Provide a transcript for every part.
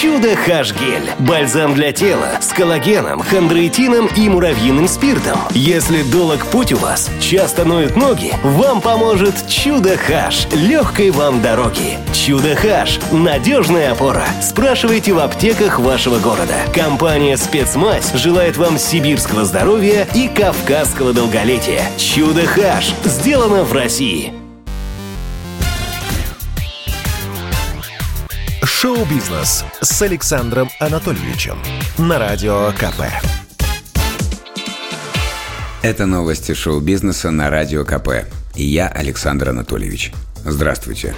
Чудо Хаш Гель. Бальзам для тела с коллагеном, хондроитином и муравьиным спиртом. Если долг путь у вас, часто ноют ноги, вам поможет Чудо Хаш. Легкой вам дороги. Чудо Хаш. Надежная опора. Спрашивайте в аптеках вашего города. Компания «Спецмазь» желает вам сибирского здоровья и кавказского долголетия. Чудо Хаш. Сделано в России. Шоу-бизнес с Александром Анатольевичем на Радио КП. Это новости шоу-бизнеса на Радио КП. И я, Александр Анатольевич. Здравствуйте.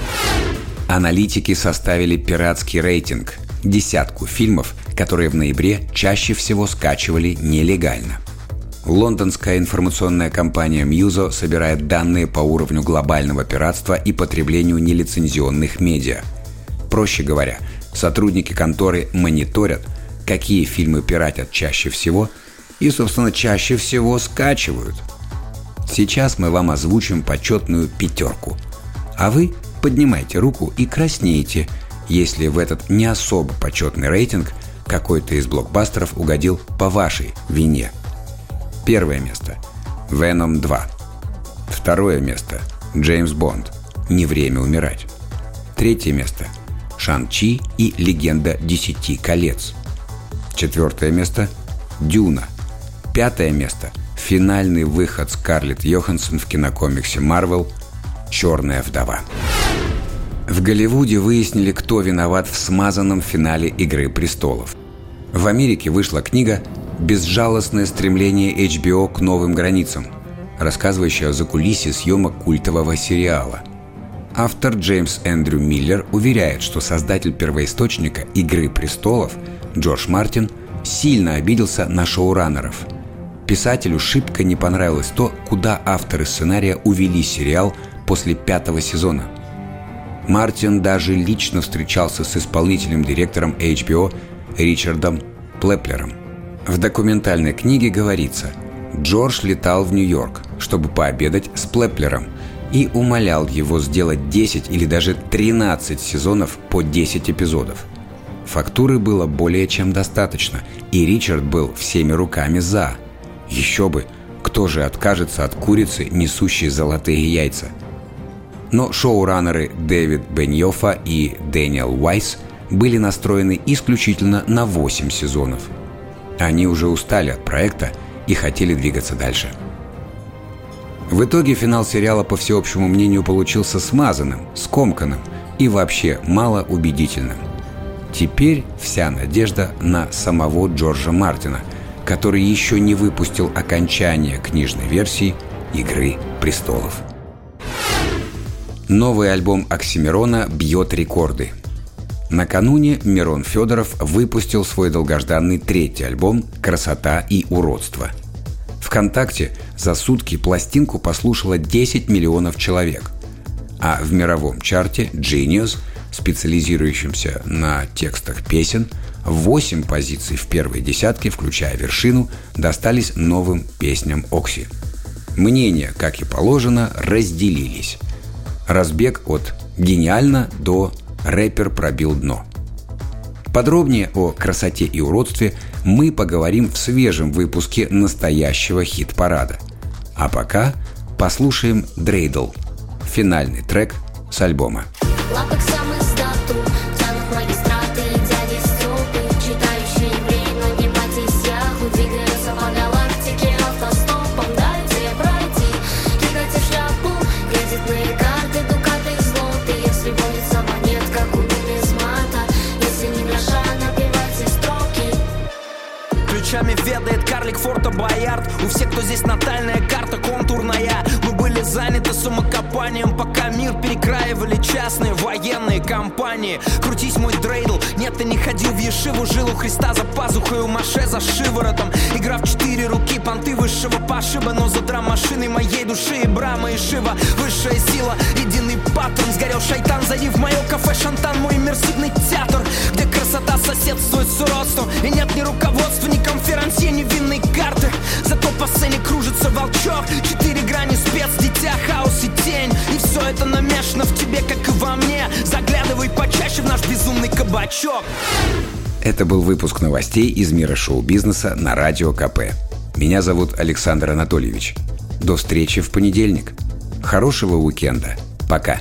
Аналитики составили пиратский рейтинг – десятку фильмов, которые в ноябре чаще всего скачивали нелегально. Лондонская информационная компания Muso собирает данные по уровню глобального пиратства и потреблению нелицензионных медиа – Проще говоря, сотрудники конторы мониторят, какие фильмы пиратят чаще всего и, собственно, чаще всего скачивают. Сейчас мы вам озвучим почетную пятерку. А вы поднимайте руку и краснеете, если в этот не особо почетный рейтинг какой-то из блокбастеров угодил по вашей вине. Первое место – «Веном 2». Второе место – «Джеймс Бонд. Не время умирать». Третье место – Шан-Чи и Легенда Десяти колец. Четвертое место – Дюна. Пятое место – финальный выход Скарлетт Йоханссон в кинокомиксе Марвел «Черная вдова». В Голливуде выяснили, кто виноват в смазанном финале «Игры престолов». В Америке вышла книга «Безжалостное стремление HBO к новым границам», рассказывающая о закулисье съемок культового сериала – Автор Джеймс Эндрю Миллер уверяет, что создатель первоисточника «Игры престолов» Джордж Мартин сильно обиделся на шоураннеров. Писателю шибко не понравилось то, куда авторы сценария увели сериал после пятого сезона. Мартин даже лично встречался с исполнительным директором HBO Ричардом Плеплером. В документальной книге говорится, Джордж летал в Нью-Йорк, чтобы пообедать с Плеплером – и умолял его сделать 10 или даже 13 сезонов по 10 эпизодов. Фактуры было более чем достаточно, и Ричард был всеми руками «за». Еще бы, кто же откажется от курицы, несущей золотые яйца? Но шоураннеры Дэвид Беньофа и Дэниел Уайс были настроены исключительно на 8 сезонов. Они уже устали от проекта и хотели двигаться дальше – в итоге финал сериала, по всеобщему мнению, получился смазанным, скомканным и вообще малоубедительным. Теперь вся надежда на самого Джорджа Мартина, который еще не выпустил окончание книжной версии «Игры престолов». Новый альбом Оксимирона бьет рекорды. Накануне Мирон Федоров выпустил свой долгожданный третий альбом «Красота и уродство», ВКонтакте за сутки пластинку послушало 10 миллионов человек. А в мировом чарте Genius, специализирующемся на текстах песен, 8 позиций в первой десятке, включая вершину, достались новым песням Окси. Мнения, как и положено, разделились. Разбег от «гениально» до «рэпер пробил дно». Подробнее о красоте и уродстве мы поговорим в свежем выпуске настоящего хит-парада. А пока послушаем Дрейдл, финальный трек с альбома. Лапок У всех, кто здесь натальная карта контурная. Мы были заняты самокопанием Пока мир перекраивали частные военные компании. Крутись мой дрейдл. Нет, ты не ходил в Ешиву. Жил у Христа за пазухой, у Маше за шиворотом. Игра в четыре руки, понты высшего пошиба. Но за драм-машиной моей души и Брама и Шива. Высшая сила, единый паттерн. Сгорел шайтан, зайди в мое кафе. Шантан Мой иммерсивный театр, где красота соседствует с уродством. И нет ни руководства, ни конферансье, ни винной карты Зато по сцене кружится волчок Четыре грани спец, дитя, хаос и тень И все это намешано в тебе, как и во мне Заглядывай почаще чаще в наш безумный кабачок Это был выпуск новостей из мира шоу-бизнеса на Радио КП. Меня зовут Александр Анатольевич. До встречи в понедельник. Хорошего уикенда. Пока.